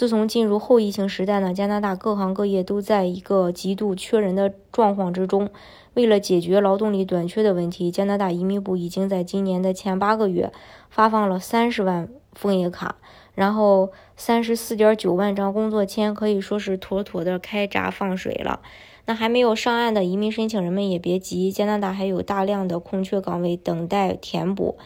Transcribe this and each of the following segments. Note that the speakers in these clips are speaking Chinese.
自从进入后疫情时代呢，加拿大各行各业都在一个极度缺人的状况之中。为了解决劳动力短缺的问题，加拿大移民部已经在今年的前八个月发放了三十万枫叶卡，然后三十四点九万张工作签，可以说是妥妥的开闸放水了。那还没有上岸的移民申请人们也别急，加拿大还有大量的空缺岗位等待填补。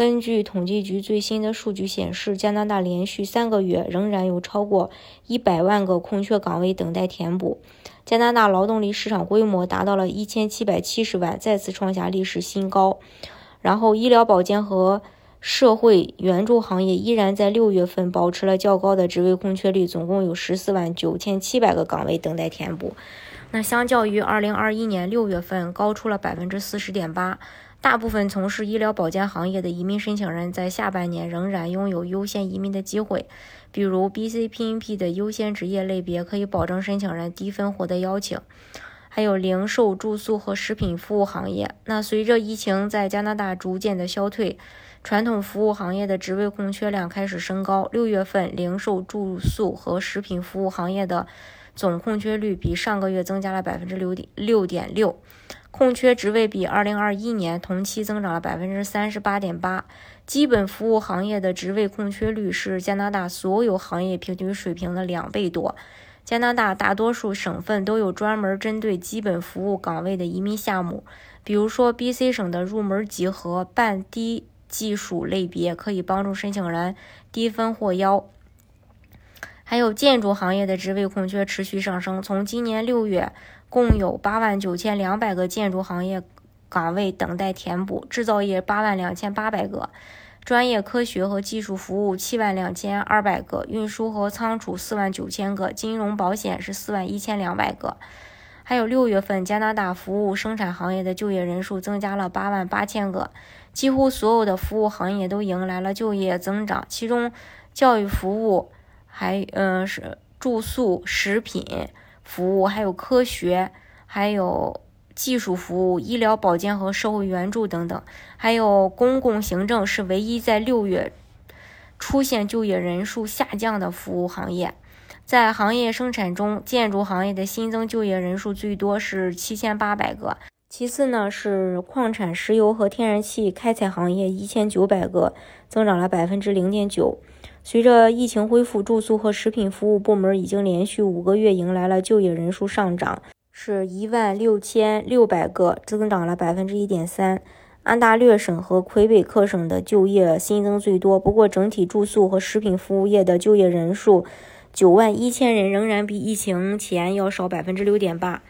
根据统计局最新的数据显示，加拿大连续三个月仍然有超过一百万个空缺岗位等待填补。加拿大劳动力市场规模达到了一千七百七十万，再次创下历史新高。然后，医疗保健和社会援助行业依然在六月份保持了较高的职位空缺率，总共有十四万九千七百个岗位等待填补。那相较于二零二一年六月份，高出了百分之四十点八。大部分从事医疗保健行业的移民申请人在下半年仍然拥有优先移民的机会，比如 BCPNP 的优先职业类别可以保证申请人低分获得邀请，还有零售、住宿和食品服务行业。那随着疫情在加拿大逐渐的消退，传统服务行业的职位空缺量开始升高。六月份，零售、住宿和食品服务行业的总空缺率比上个月增加了百分之六点六点六。空缺职位比二零二一年同期增长了百分之三十八点八。基本服务行业的职位空缺率是加拿大所有行业平均水平的两倍多。加拿大大多数省份都有专门针对基本服务岗位的移民项目，比如说 BC 省的入门级和半低技术类别可以帮助申请人低分获邀。还有建筑行业的职位空缺持续上升，从今年六月。共有八万九千两百个建筑行业岗位等待填补，制造业八万两千八百个，专业科学和技术服务七万两千二百个，运输和仓储四万九千个，金融保险是四万一千两百个。还有六月份加拿大服务生产行业的就业人数增加了八万八千个，几乎所有的服务行业都迎来了就业增长，其中教育服务还嗯是住宿食品。服务还有科学，还有技术服务、医疗保健和社会援助等等，还有公共行政是唯一在六月出现就业人数下降的服务行业。在行业生产中，建筑行业的新增就业人数最多是七千八百个，其次呢是矿产、石油和天然气开采行业一千九百个，增长了百分之零点九。随着疫情恢复，住宿和食品服务部门已经连续五个月迎来了就业人数上涨，是一万六千六百个，增长了百分之一点三。安大略省和魁北克省的就业新增最多，不过整体住宿和食品服务业的就业人数九万一千人，仍然比疫情前要少百分之六点八。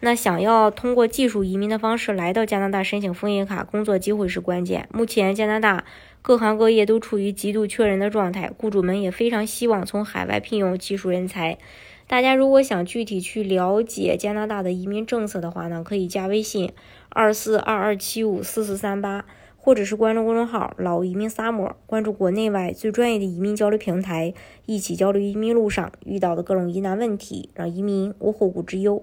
那想要通过技术移民的方式来到加拿大申请枫叶卡，工作机会是关键。目前加拿大各行各业都处于极度缺人的状态，雇主们也非常希望从海外聘用技术人才。大家如果想具体去了解加拿大的移民政策的话呢，可以加微信二四二二七五四四三八，或者是关注公众号“老移民沙漠”，关注国内外最专业的移民交流平台，一起交流移民路上遇到的各种疑难问题，让移民无后顾之忧。